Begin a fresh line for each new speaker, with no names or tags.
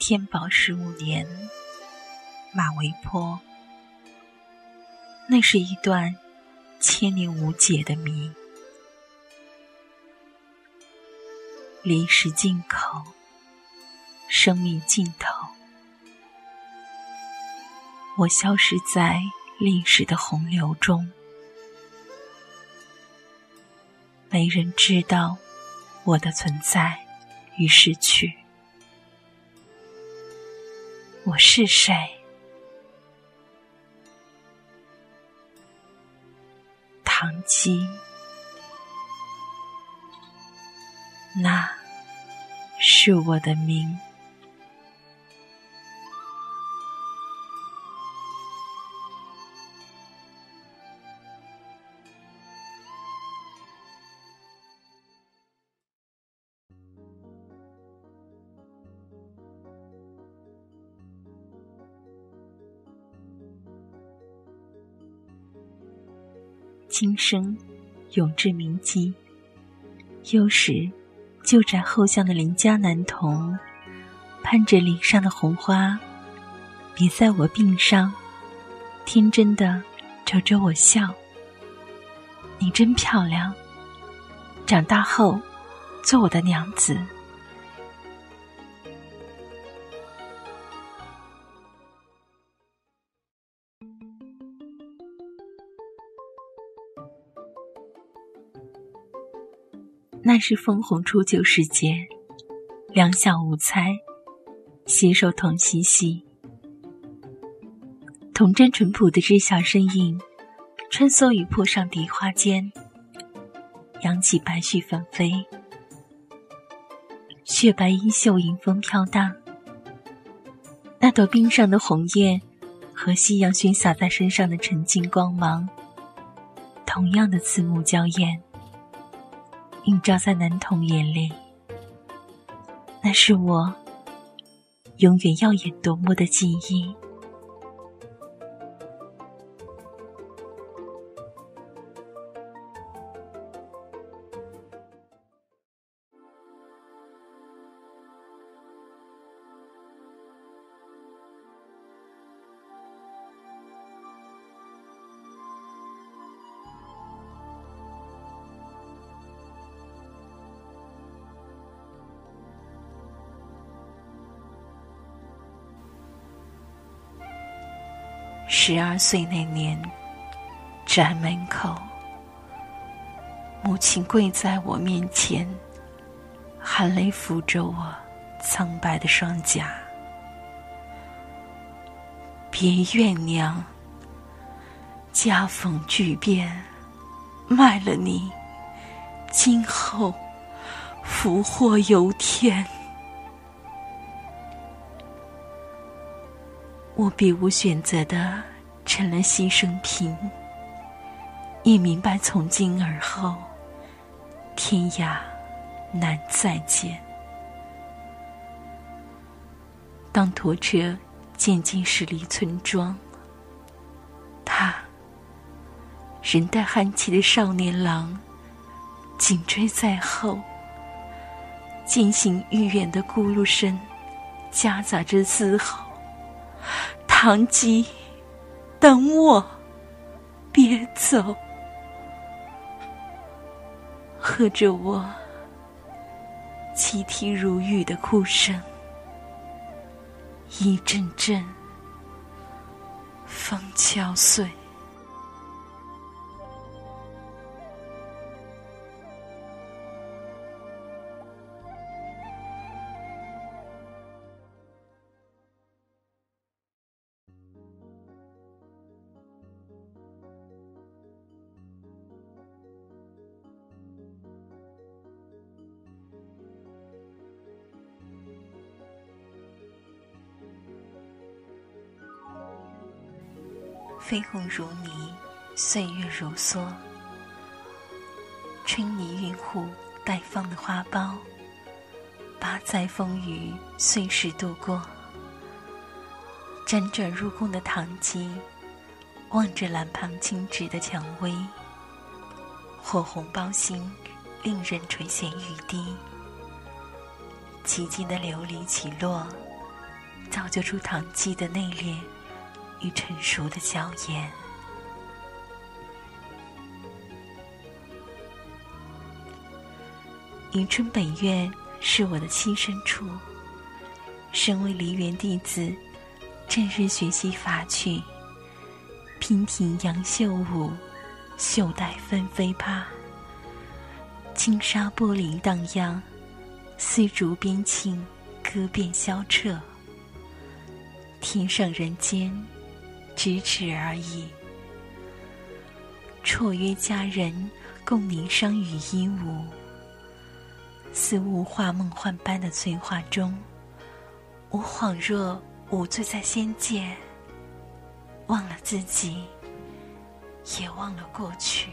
天宝十五年，马嵬坡。那是一段千年无解的谜。历史尽口，生命尽头，我消失在历史的洪流中，没人知道我的存在与逝去。我是谁？唐姬，那是我的名。今生永志铭记，幼时旧宅后巷的邻家男童，攀着篱上的红花，别在我鬓上，天真的瞅着我笑。你真漂亮，长大后做我的娘子。那是枫红初九时节，两小无猜，携手同嬉戏，童真淳朴的知晓身影，穿梭于坡上荻花间，扬起白絮纷飞，雪白衣袖迎风飘荡。那朵冰上的红叶，和夕阳熏洒在身上的沉静光芒，同样的刺目娇艳。映照在男童眼里，那是我永远耀眼夺目的记忆。十二岁那年，宅门口，母亲跪在我面前，含泪抚着我苍白的双颊。别怨娘，家逢巨变，卖了你，今后福祸由天。我别无选择的成了牺牲品，也明白从今而后，天涯难再见。当驼车渐渐驶离村庄，他人带憨气的少年郎紧追在后，渐行愈远的咕噜声夹杂着嘶吼。唐吉，等我，别走。和着我泣涕如雨的哭声，一阵阵风敲碎。飞鸿如泥，岁月如梭。春泥云雾待放的花苞，八载风雨碎石度过。辗转入宫的唐姬，望着蓝旁轻纸的蔷薇，火红包心，令人垂涎欲滴。奇迹的琉璃起落，造就出唐姬的内敛与成熟的娇艳。迎春本院是我的栖身处。身为梨园弟子，正日学习法曲，娉婷杨秀舞，袖带纷飞帕，轻纱玻璃荡漾，丝竹边沁，歌遍萧彻。天上人间，咫尺而已。绰约佳人，共凝裳羽衣舞，似雾化梦幻般的翠华中。我恍若无醉在仙界，忘了自己，也忘了过去。